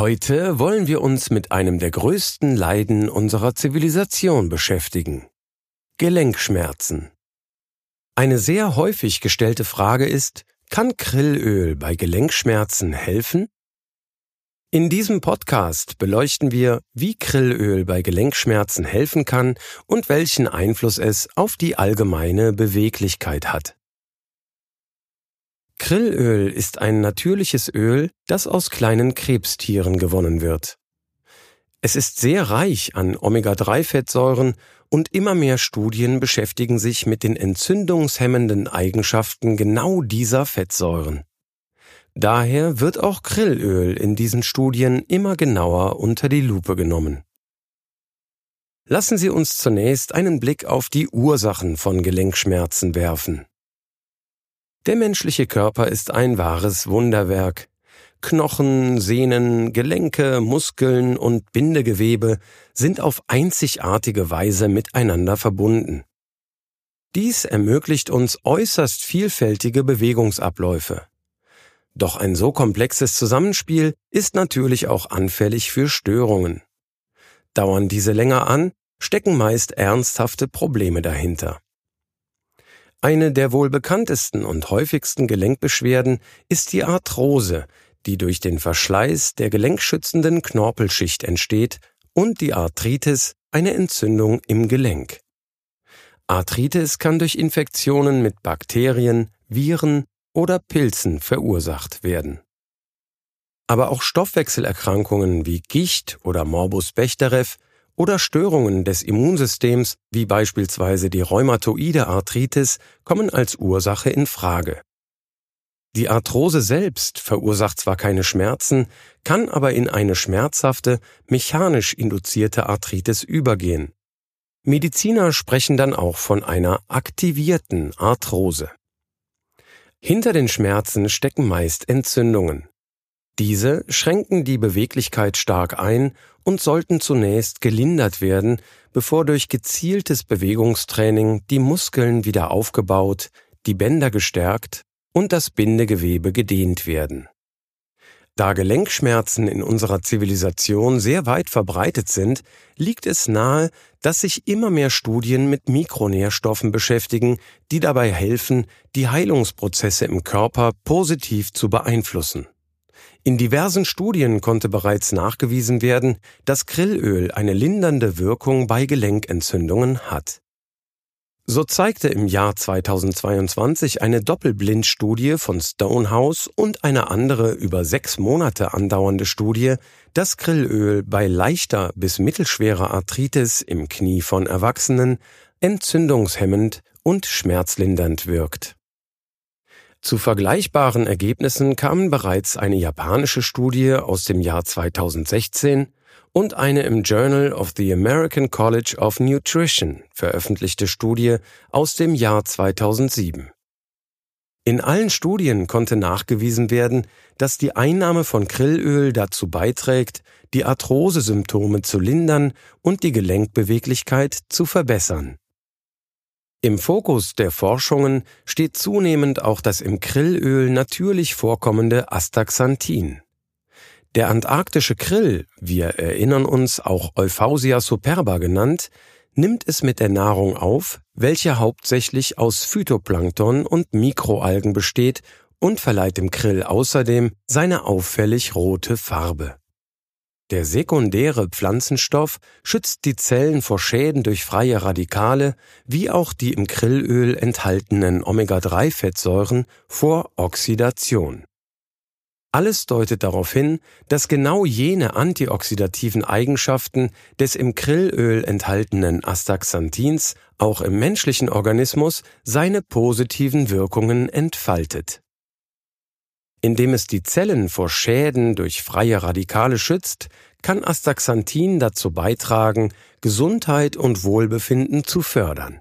Heute wollen wir uns mit einem der größten Leiden unserer Zivilisation beschäftigen. Gelenkschmerzen. Eine sehr häufig gestellte Frage ist, kann Krillöl bei Gelenkschmerzen helfen? In diesem Podcast beleuchten wir, wie Krillöl bei Gelenkschmerzen helfen kann und welchen Einfluss es auf die allgemeine Beweglichkeit hat. Krillöl ist ein natürliches Öl, das aus kleinen Krebstieren gewonnen wird. Es ist sehr reich an Omega-3-Fettsäuren und immer mehr Studien beschäftigen sich mit den entzündungshemmenden Eigenschaften genau dieser Fettsäuren. Daher wird auch Krillöl in diesen Studien immer genauer unter die Lupe genommen. Lassen Sie uns zunächst einen Blick auf die Ursachen von Gelenkschmerzen werfen. Der menschliche Körper ist ein wahres Wunderwerk. Knochen, Sehnen, Gelenke, Muskeln und Bindegewebe sind auf einzigartige Weise miteinander verbunden. Dies ermöglicht uns äußerst vielfältige Bewegungsabläufe. Doch ein so komplexes Zusammenspiel ist natürlich auch anfällig für Störungen. Dauern diese länger an, stecken meist ernsthafte Probleme dahinter. Eine der wohl bekanntesten und häufigsten Gelenkbeschwerden ist die Arthrose, die durch den Verschleiß der gelenkschützenden Knorpelschicht entsteht, und die Arthritis, eine Entzündung im Gelenk. Arthritis kann durch Infektionen mit Bakterien, Viren oder Pilzen verursacht werden. Aber auch Stoffwechselerkrankungen wie Gicht oder Morbus Bechterew oder Störungen des Immunsystems, wie beispielsweise die rheumatoide Arthritis, kommen als Ursache in Frage. Die Arthrose selbst verursacht zwar keine Schmerzen, kann aber in eine schmerzhafte, mechanisch induzierte Arthritis übergehen. Mediziner sprechen dann auch von einer aktivierten Arthrose. Hinter den Schmerzen stecken meist Entzündungen. Diese schränken die Beweglichkeit stark ein und sollten zunächst gelindert werden, bevor durch gezieltes Bewegungstraining die Muskeln wieder aufgebaut, die Bänder gestärkt und das Bindegewebe gedehnt werden. Da Gelenkschmerzen in unserer Zivilisation sehr weit verbreitet sind, liegt es nahe, dass sich immer mehr Studien mit Mikronährstoffen beschäftigen, die dabei helfen, die Heilungsprozesse im Körper positiv zu beeinflussen. In diversen Studien konnte bereits nachgewiesen werden, dass Krillöl eine lindernde Wirkung bei Gelenkentzündungen hat. So zeigte im Jahr 2022 eine Doppelblindstudie von Stonehouse und eine andere über sechs Monate andauernde Studie, dass Krillöl bei leichter bis mittelschwerer Arthritis im Knie von Erwachsenen entzündungshemmend und schmerzlindernd wirkt. Zu vergleichbaren Ergebnissen kamen bereits eine japanische Studie aus dem Jahr 2016 und eine im Journal of the American College of Nutrition veröffentlichte Studie aus dem Jahr 2007. In allen Studien konnte nachgewiesen werden, dass die Einnahme von Krillöl dazu beiträgt, die Arthrosesymptome zu lindern und die Gelenkbeweglichkeit zu verbessern. Im Fokus der Forschungen steht zunehmend auch das im Krillöl natürlich vorkommende Astaxanthin. Der antarktische Krill, wir erinnern uns auch Euphausia superba genannt, nimmt es mit der Nahrung auf, welche hauptsächlich aus Phytoplankton und Mikroalgen besteht und verleiht dem Krill außerdem seine auffällig rote Farbe. Der sekundäre Pflanzenstoff schützt die Zellen vor Schäden durch freie Radikale, wie auch die im Krillöl enthaltenen Omega-3-Fettsäuren vor Oxidation. Alles deutet darauf hin, dass genau jene antioxidativen Eigenschaften des im Krillöl enthaltenen Astaxanthins auch im menschlichen Organismus seine positiven Wirkungen entfaltet. Indem es die Zellen vor Schäden durch freie Radikale schützt, kann Astaxanthin dazu beitragen, Gesundheit und Wohlbefinden zu fördern.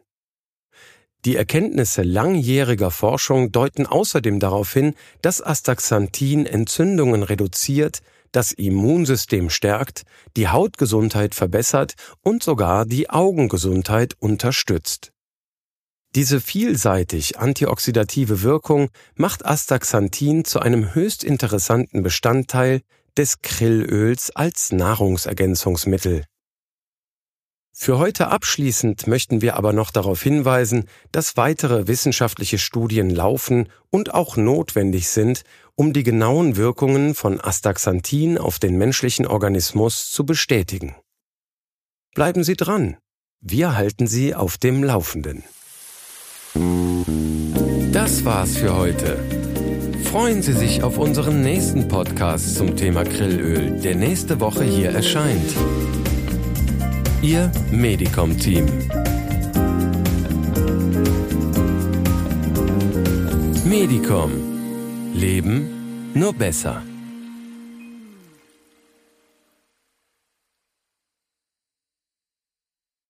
Die Erkenntnisse langjähriger Forschung deuten außerdem darauf hin, dass Astaxanthin Entzündungen reduziert, das Immunsystem stärkt, die Hautgesundheit verbessert und sogar die Augengesundheit unterstützt. Diese vielseitig antioxidative Wirkung macht Astaxanthin zu einem höchst interessanten Bestandteil des Krillöls als Nahrungsergänzungsmittel. Für heute abschließend möchten wir aber noch darauf hinweisen, dass weitere wissenschaftliche Studien laufen und auch notwendig sind, um die genauen Wirkungen von Astaxanthin auf den menschlichen Organismus zu bestätigen. Bleiben Sie dran. Wir halten Sie auf dem Laufenden. Das war's für heute. Freuen Sie sich auf unseren nächsten Podcast zum Thema Grillöl, der nächste Woche hier erscheint. Ihr Medicom-Team. Medicom. Leben nur besser.